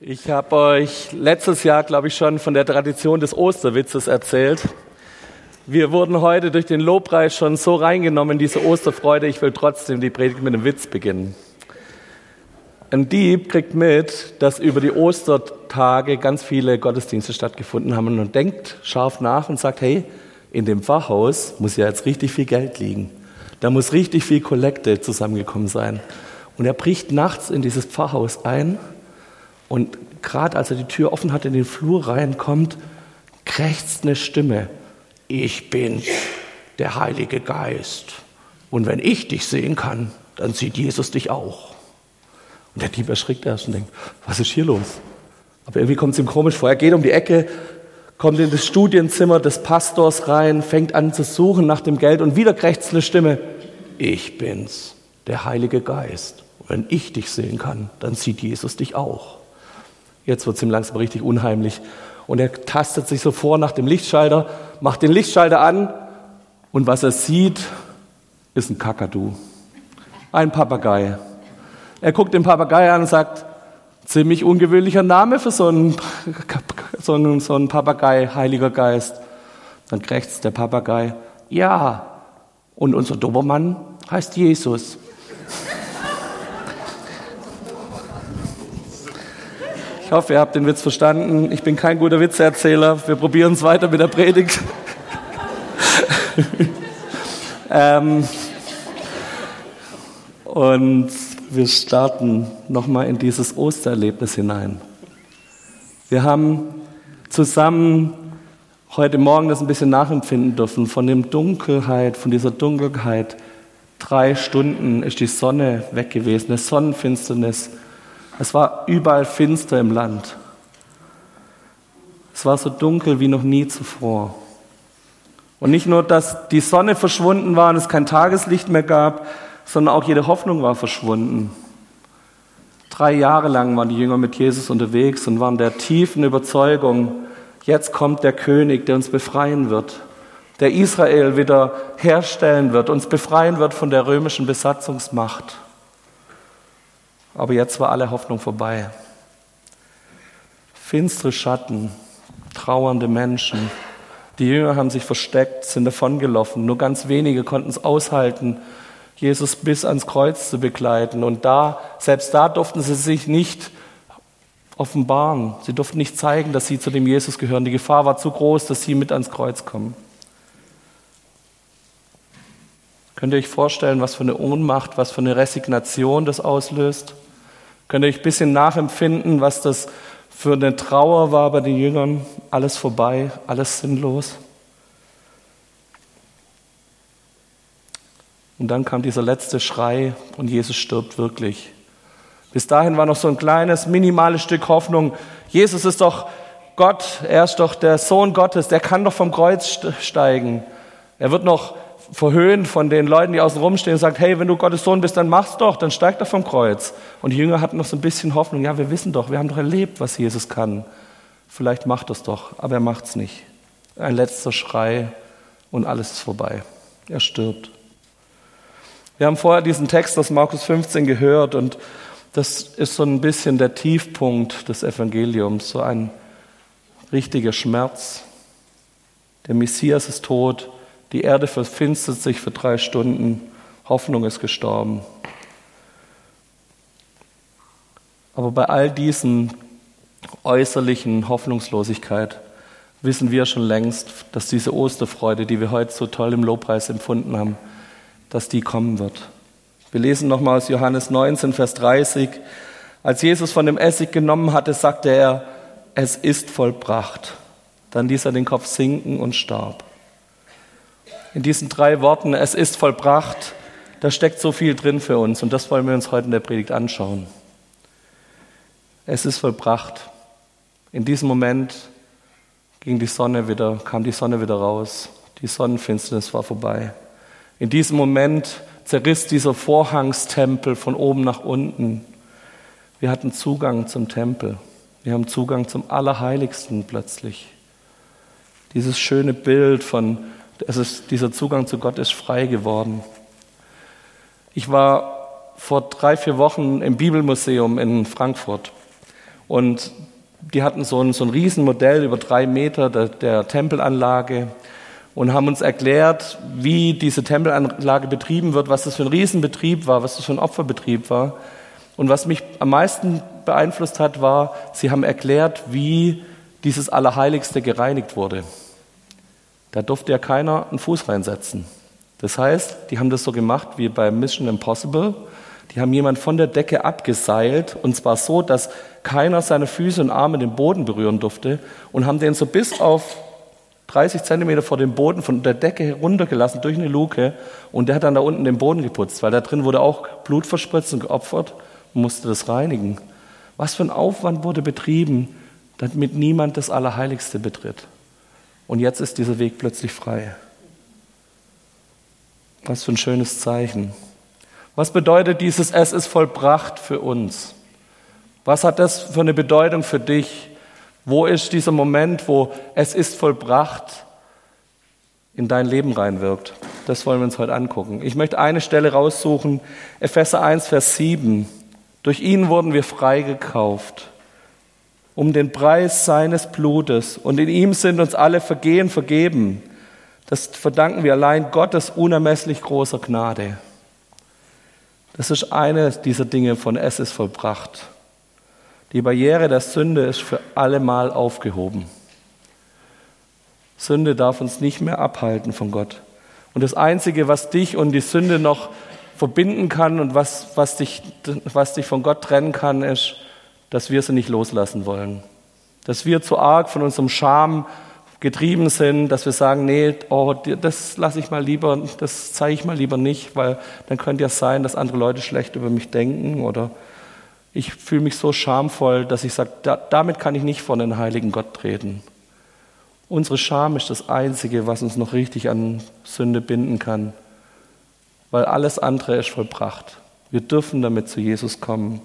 Ich habe euch letztes Jahr, glaube ich, schon von der Tradition des Osterwitzes erzählt. Wir wurden heute durch den Lobpreis schon so reingenommen in diese Osterfreude. Ich will trotzdem die Predigt mit einem Witz beginnen. Ein Dieb kriegt mit, dass über die Ostertage ganz viele Gottesdienste stattgefunden haben und denkt scharf nach und sagt, hey, in dem Pfarrhaus muss ja jetzt richtig viel Geld liegen. Da muss richtig viel Kollekte zusammengekommen sein. Und er bricht nachts in dieses Pfarrhaus ein und gerade als er die Tür offen hat, in den Flur reinkommt, krächzt eine Stimme. Ich bin der Heilige Geist. Und wenn ich dich sehen kann, dann sieht Jesus dich auch. Und der Dieb erschrickt erst und denkt, was ist hier los? Aber irgendwie kommt es ihm komisch vor. Er geht um die Ecke, kommt in das Studienzimmer des Pastors rein, fängt an zu suchen nach dem Geld und wieder krächzt eine Stimme. Ich bin's, der Heilige Geist. Und wenn ich dich sehen kann, dann sieht Jesus dich auch. Jetzt wird es ihm langsam richtig unheimlich. Und er tastet sich so vor nach dem Lichtschalter, macht den Lichtschalter an und was er sieht, ist ein Kakadu. Ein Papagei. Er guckt den Papagei an und sagt, ziemlich ungewöhnlicher Name für so einen, so einen, so einen Papagei, Heiliger Geist. Dann krächzt der Papagei, ja, und unser Dobermann heißt Jesus. Ich hoffe, ihr habt den Witz verstanden. Ich bin kein guter Witzeerzähler. Wir probieren es weiter mit der Predigt. ähm, und wir starten nochmal in dieses Ostererlebnis hinein. Wir haben zusammen heute Morgen das ein bisschen nachempfinden dürfen von dem Dunkelheit, von dieser Dunkelheit. Drei Stunden ist die Sonne weg gewesen, eine Sonnenfinsternis es war überall finster im Land. Es war so dunkel wie noch nie zuvor. Und nicht nur, dass die Sonne verschwunden war und es kein Tageslicht mehr gab, sondern auch jede Hoffnung war verschwunden. Drei Jahre lang waren die Jünger mit Jesus unterwegs und waren der tiefen Überzeugung, jetzt kommt der König, der uns befreien wird, der Israel wieder herstellen wird, uns befreien wird von der römischen Besatzungsmacht. Aber jetzt war alle Hoffnung vorbei. Finstere Schatten, trauernde Menschen. Die Jünger haben sich versteckt, sind davongelaufen. Nur ganz wenige konnten es aushalten, Jesus bis ans Kreuz zu begleiten. Und da, selbst da durften sie sich nicht offenbaren. Sie durften nicht zeigen, dass sie zu dem Jesus gehören. Die Gefahr war zu groß, dass sie mit ans Kreuz kommen. Könnt ihr euch vorstellen, was für eine Ohnmacht, was für eine Resignation das auslöst? Könnt ihr euch ein bisschen nachempfinden, was das für eine Trauer war bei den Jüngern? Alles vorbei, alles sinnlos. Und dann kam dieser letzte Schrei und Jesus stirbt wirklich. Bis dahin war noch so ein kleines, minimales Stück Hoffnung. Jesus ist doch Gott, er ist doch der Sohn Gottes, der kann doch vom Kreuz steigen. Er wird noch verhöhnt von den Leuten, die außen rumstehen und sagt, hey, wenn du Gottes Sohn bist, dann mach's doch, dann steig doch vom Kreuz. Und die Jünger hatten noch so ein bisschen Hoffnung, ja, wir wissen doch, wir haben doch erlebt, was Jesus kann. Vielleicht macht es doch, aber er macht's nicht. Ein letzter Schrei und alles ist vorbei. Er stirbt. Wir haben vorher diesen Text aus Markus 15 gehört und das ist so ein bisschen der Tiefpunkt des Evangeliums, so ein richtiger Schmerz. Der Messias ist tot, die Erde verfinstert sich für drei Stunden. Hoffnung ist gestorben. Aber bei all diesen äußerlichen Hoffnungslosigkeit wissen wir schon längst, dass diese Osterfreude, die wir heute so toll im Lobpreis empfunden haben, dass die kommen wird. Wir lesen nochmal aus Johannes 19, Vers 30. Als Jesus von dem Essig genommen hatte, sagte er, es ist vollbracht. Dann ließ er den Kopf sinken und starb in diesen drei Worten, es ist vollbracht, da steckt so viel drin für uns und das wollen wir uns heute in der Predigt anschauen. Es ist vollbracht. In diesem Moment ging die Sonne wieder, kam die Sonne wieder raus. Die Sonnenfinsternis war vorbei. In diesem Moment zerriss dieser Vorhangstempel von oben nach unten. Wir hatten Zugang zum Tempel. Wir haben Zugang zum Allerheiligsten plötzlich. Dieses schöne Bild von es ist, dieser Zugang zu Gott ist frei geworden. Ich war vor drei, vier Wochen im Bibelmuseum in Frankfurt Und die hatten so ein, so ein Riesenmodell über drei Meter der, der Tempelanlage und haben uns erklärt, wie diese Tempelanlage betrieben wird, was das für ein Riesenbetrieb war, was das für ein Opferbetrieb war. Und was mich am meisten beeinflusst hat, war, sie haben erklärt, wie dieses Allerheiligste gereinigt wurde. Da durfte ja keiner einen Fuß reinsetzen. Das heißt, die haben das so gemacht wie bei Mission Impossible. Die haben jemand von der Decke abgeseilt und zwar so, dass keiner seine Füße und Arme den Boden berühren durfte und haben den so bis auf 30 Zentimeter vor dem Boden von der Decke heruntergelassen durch eine Luke und der hat dann da unten den Boden geputzt, weil da drin wurde auch Blut verspritzt und geopfert und musste das reinigen. Was für ein Aufwand wurde betrieben, damit niemand das Allerheiligste betritt. Und jetzt ist dieser Weg plötzlich frei. Was für ein schönes Zeichen. Was bedeutet dieses Es ist vollbracht für uns? Was hat das für eine Bedeutung für dich? Wo ist dieser Moment, wo es ist vollbracht in dein Leben reinwirkt? Das wollen wir uns heute angucken. Ich möchte eine Stelle raussuchen, Epheser 1, Vers 7. Durch ihn wurden wir freigekauft, um den Preis seines Blutes. Und in ihm sind uns alle Vergehen vergeben. Das verdanken wir allein Gottes unermesslich großer Gnade. Das ist eine dieser Dinge von Es ist vollbracht. Die Barriere der Sünde ist für alle Mal aufgehoben. Sünde darf uns nicht mehr abhalten von Gott. Und das Einzige, was dich und die Sünde noch verbinden kann und was, was, dich, was dich von Gott trennen kann, ist, dass wir sie nicht loslassen wollen. Dass wir zu arg von unserem Scham getrieben sind, dass wir sagen, nee, oh, das lasse ich mal lieber, das zeige ich mal lieber nicht, weil dann könnte ja sein, dass andere Leute schlecht über mich denken oder ich fühle mich so schamvoll, dass ich sage, da, damit kann ich nicht vor den heiligen Gott treten. Unsere Scham ist das Einzige, was uns noch richtig an Sünde binden kann, weil alles andere ist vollbracht. Wir dürfen damit zu Jesus kommen.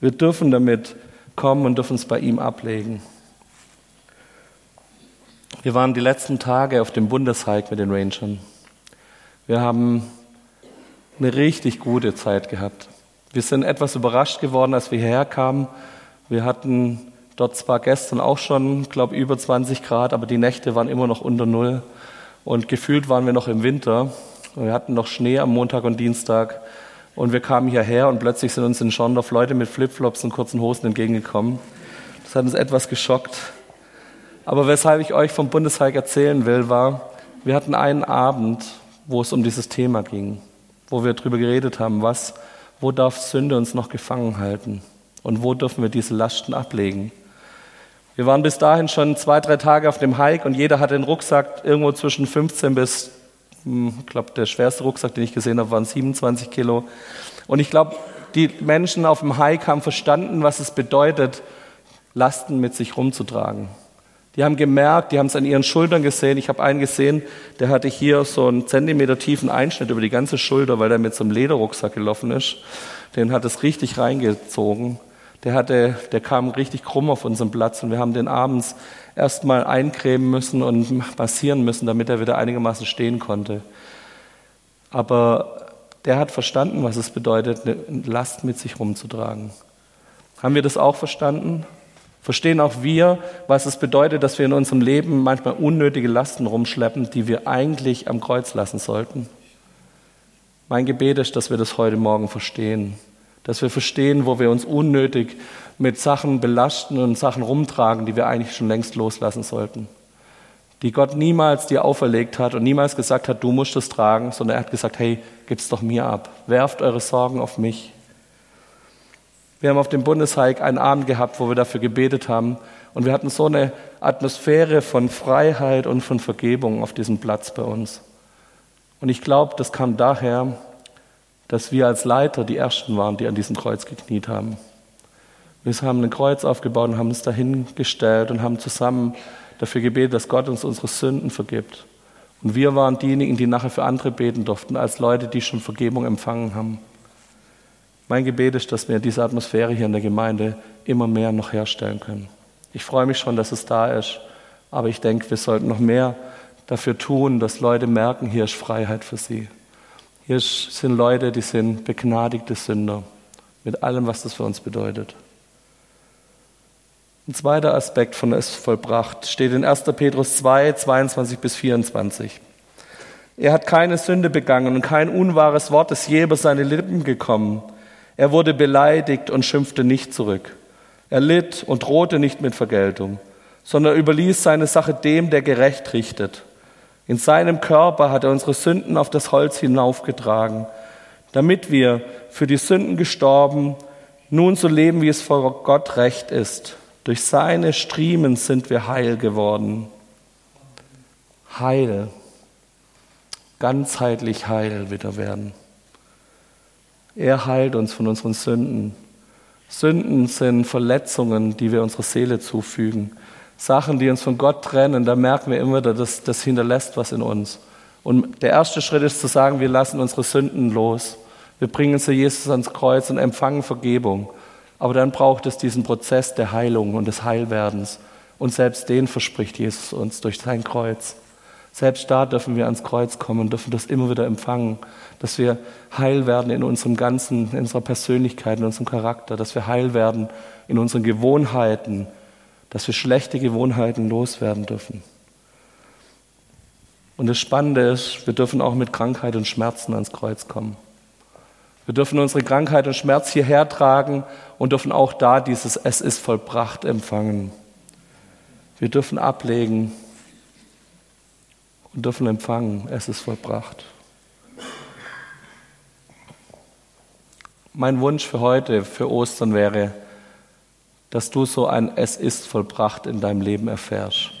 Wir dürfen damit kommen und dürfen es bei ihm ablegen. Wir waren die letzten Tage auf dem Bundeshike mit den Rangern. Wir haben eine richtig gute Zeit gehabt. Wir sind etwas überrascht geworden, als wir hierher kamen. Wir hatten dort zwar gestern auch schon, glaube über 20 Grad, aber die Nächte waren immer noch unter Null. Und gefühlt waren wir noch im Winter. Wir hatten noch Schnee am Montag und Dienstag. Und wir kamen hierher und plötzlich sind uns in Schorndorf Leute mit Flipflops und kurzen Hosen entgegengekommen. Das hat uns etwas geschockt. Aber weshalb ich euch vom Bundeshike erzählen will, war, wir hatten einen Abend, wo es um dieses Thema ging, wo wir darüber geredet haben, was, wo darf Sünde uns noch gefangen halten und wo dürfen wir diese Lasten ablegen. Wir waren bis dahin schon zwei, drei Tage auf dem Hike und jeder hatte einen Rucksack irgendwo zwischen 15 bis, ich glaube, der schwerste Rucksack, den ich gesehen habe, waren 27 Kilo. Und ich glaube, die Menschen auf dem Hike haben verstanden, was es bedeutet, Lasten mit sich rumzutragen. Die haben gemerkt, die haben es an ihren Schultern gesehen. Ich habe einen gesehen, der hatte hier so einen Zentimeter tiefen Einschnitt über die ganze Schulter, weil der mit so einem Lederrucksack gelaufen ist. Den hat es richtig reingezogen. Der, hatte, der kam richtig krumm auf unseren Platz und wir haben den abends erstmal eincremen müssen und massieren müssen, damit er wieder einigermaßen stehen konnte. Aber der hat verstanden, was es bedeutet, eine Last mit sich rumzutragen. Haben wir das auch verstanden? Verstehen auch wir, was es bedeutet, dass wir in unserem Leben manchmal unnötige Lasten rumschleppen, die wir eigentlich am Kreuz lassen sollten. Mein Gebet ist, dass wir das heute Morgen verstehen. Dass wir verstehen, wo wir uns unnötig mit Sachen belasten und Sachen rumtragen, die wir eigentlich schon längst loslassen sollten. Die Gott niemals dir auferlegt hat und niemals gesagt hat, du musst es tragen, sondern er hat gesagt, hey, gib's doch mir ab. Werft eure Sorgen auf mich. Wir haben auf dem Bundeshike einen Abend gehabt, wo wir dafür gebetet haben. Und wir hatten so eine Atmosphäre von Freiheit und von Vergebung auf diesem Platz bei uns. Und ich glaube, das kam daher, dass wir als Leiter die Ersten waren, die an diesem Kreuz gekniet haben. Wir haben ein Kreuz aufgebaut und haben uns dahingestellt und haben zusammen dafür gebetet, dass Gott uns unsere Sünden vergibt. Und wir waren diejenigen, die nachher für andere beten durften, als Leute, die schon Vergebung empfangen haben. Mein Gebet ist, dass wir diese Atmosphäre hier in der Gemeinde immer mehr noch herstellen können. Ich freue mich schon, dass es da ist, aber ich denke, wir sollten noch mehr dafür tun, dass Leute merken, hier ist Freiheit für sie. Hier sind Leute, die sind begnadigte Sünder mit allem, was das für uns bedeutet. Ein zweiter Aspekt von es vollbracht steht in 1. Petrus 2, 22 bis 24. Er hat keine Sünde begangen und kein unwahres Wort ist je über seine Lippen gekommen. Er wurde beleidigt und schimpfte nicht zurück. Er litt und drohte nicht mit Vergeltung, sondern überließ seine Sache dem, der gerecht richtet. In seinem Körper hat er unsere Sünden auf das Holz hinaufgetragen, damit wir für die Sünden gestorben, nun so leben, wie es vor Gott recht ist. Durch seine Striemen sind wir heil geworden. Heil ganzheitlich heil wieder werden. Er heilt uns von unseren Sünden. Sünden sind Verletzungen, die wir unserer Seele zufügen. Sachen, die uns von Gott trennen, da merken wir immer dass das hinterlässt was in uns. Und der erste Schritt ist zu sagen, wir lassen unsere Sünden los. Wir bringen sie Jesus ans Kreuz und empfangen Vergebung. Aber dann braucht es diesen Prozess der Heilung und des Heilwerdens. Und selbst den verspricht Jesus uns durch sein Kreuz. Selbst da dürfen wir ans Kreuz kommen und dürfen das immer wieder empfangen, dass wir heil werden in unserem Ganzen, in unserer Persönlichkeit, in unserem Charakter, dass wir heil werden in unseren Gewohnheiten, dass wir schlechte Gewohnheiten loswerden dürfen. Und das Spannende ist, wir dürfen auch mit Krankheit und Schmerzen ans Kreuz kommen. Wir dürfen unsere Krankheit und Schmerz hierher tragen und dürfen auch da dieses Es ist vollbracht empfangen. Wir dürfen ablegen und dürfen empfangen, es ist vollbracht. Mein Wunsch für heute, für Ostern wäre, dass du so ein Es ist vollbracht in deinem Leben erfährst.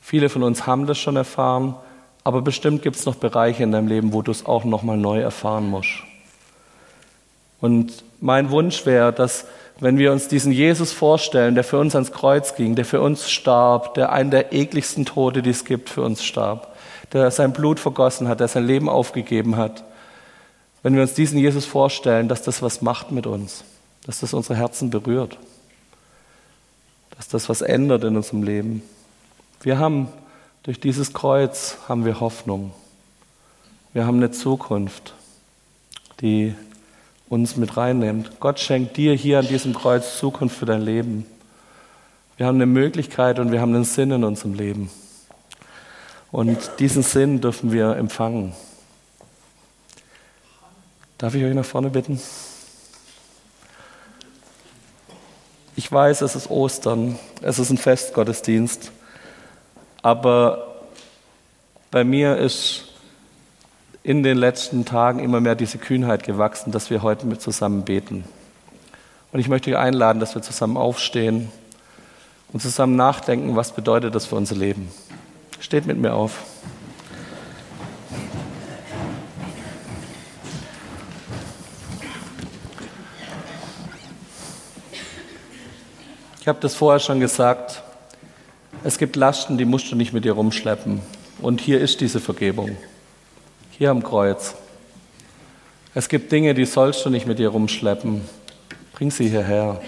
Viele von uns haben das schon erfahren, aber bestimmt gibt es noch Bereiche in deinem Leben, wo du es auch nochmal neu erfahren musst. Und mein Wunsch wäre, dass wenn wir uns diesen Jesus vorstellen, der für uns ans Kreuz ging, der für uns starb, der einen der ekligsten Tode, die es gibt, für uns starb, der sein Blut vergossen hat, der sein Leben aufgegeben hat, wenn wir uns diesen Jesus vorstellen, dass das was macht mit uns, dass das unsere Herzen berührt, dass das was ändert in unserem Leben. Wir haben durch dieses Kreuz haben wir Hoffnung. Wir haben eine Zukunft, die uns mit reinnimmt. Gott schenkt dir hier an diesem Kreuz Zukunft für dein Leben. Wir haben eine Möglichkeit und wir haben einen Sinn in unserem Leben. Und diesen Sinn dürfen wir empfangen. Darf ich euch nach vorne bitten? Ich weiß, es ist Ostern, es ist ein Festgottesdienst, aber bei mir ist in den letzten Tagen immer mehr diese Kühnheit gewachsen, dass wir heute mit zusammen beten. Und ich möchte euch einladen, dass wir zusammen aufstehen und zusammen nachdenken, was bedeutet das für unser Leben. Steht mit mir auf. Ich habe das vorher schon gesagt. Es gibt Lasten, die musst du nicht mit dir rumschleppen. Und hier ist diese Vergebung hier am Kreuz. Es gibt Dinge, die sollst du nicht mit dir rumschleppen. Bring sie hierher.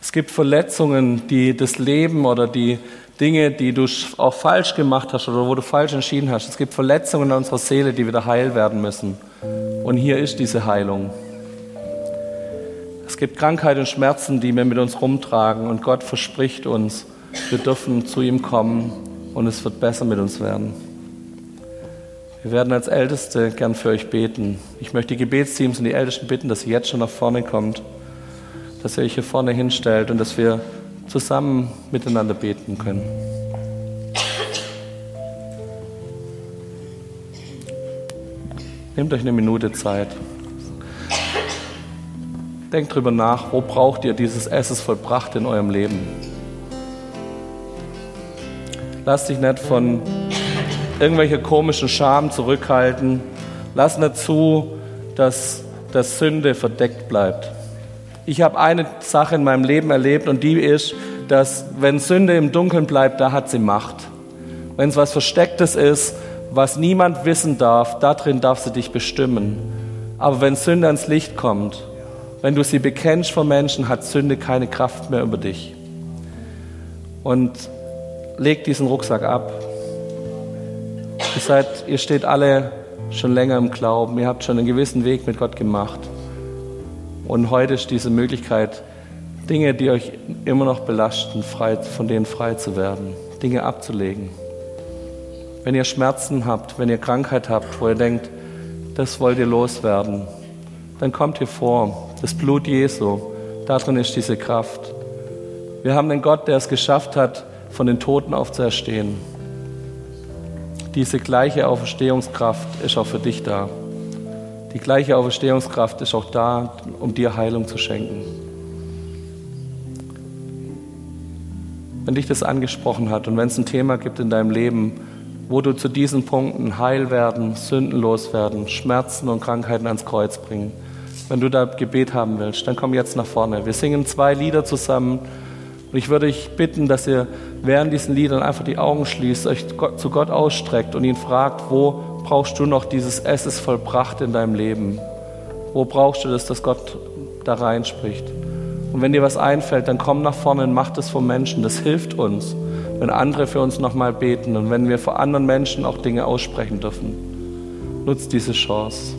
Es gibt Verletzungen, die das Leben oder die Dinge, die du auch falsch gemacht hast oder wo du falsch entschieden hast. Es gibt Verletzungen in unserer Seele, die wieder heil werden müssen. Und hier ist diese Heilung. Es gibt Krankheit und Schmerzen, die wir mit uns rumtragen. Und Gott verspricht uns, wir dürfen zu ihm kommen und es wird besser mit uns werden. Wir werden als Älteste gern für euch beten. Ich möchte die Gebetsteams und die Ältesten bitten, dass ihr jetzt schon nach vorne kommt, dass ihr euch hier vorne hinstellt und dass wir zusammen miteinander beten können. Nehmt euch eine Minute Zeit. Denkt drüber nach, wo braucht ihr dieses Esses vollbracht in eurem Leben? Lasst dich nicht von irgendwelche komischen Scham zurückhalten. Lass nicht zu, dass, dass Sünde verdeckt bleibt. Ich habe eine Sache in meinem Leben erlebt und die ist, dass wenn Sünde im Dunkeln bleibt, da hat sie Macht. Wenn es was Verstecktes ist, was niemand wissen darf, da drin darf sie dich bestimmen. Aber wenn Sünde ans Licht kommt, wenn du sie bekennst vor Menschen, hat Sünde keine Kraft mehr über dich. Und leg diesen Rucksack ab. Ihr, seid, ihr steht alle schon länger im Glauben, ihr habt schon einen gewissen Weg mit Gott gemacht. Und heute ist diese Möglichkeit, Dinge, die euch immer noch belasten, frei, von denen frei zu werden, Dinge abzulegen. Wenn ihr Schmerzen habt, wenn ihr Krankheit habt, wo ihr denkt, das wollt ihr loswerden, dann kommt hier vor. Das Blut Jesu, darin ist diese Kraft. Wir haben einen Gott, der es geschafft hat, von den Toten aufzuerstehen. Diese gleiche Auferstehungskraft ist auch für dich da. Die gleiche Auferstehungskraft ist auch da, um dir Heilung zu schenken. Wenn dich das angesprochen hat und wenn es ein Thema gibt in deinem Leben, wo du zu diesen Punkten heil werden, sündenlos werden, Schmerzen und Krankheiten ans Kreuz bringen, wenn du da Gebet haben willst, dann komm jetzt nach vorne. Wir singen zwei Lieder zusammen und ich würde euch bitten, dass ihr während diesen Liedern einfach die Augen schließt, euch zu Gott ausstreckt und ihn fragt, wo brauchst du noch dieses Es ist vollbracht in deinem Leben? Wo brauchst du das, dass Gott da reinspricht? Und wenn dir was einfällt, dann komm nach vorne und mach das vom Menschen. Das hilft uns, wenn andere für uns nochmal beten und wenn wir vor anderen Menschen auch Dinge aussprechen dürfen. Nutzt diese Chance.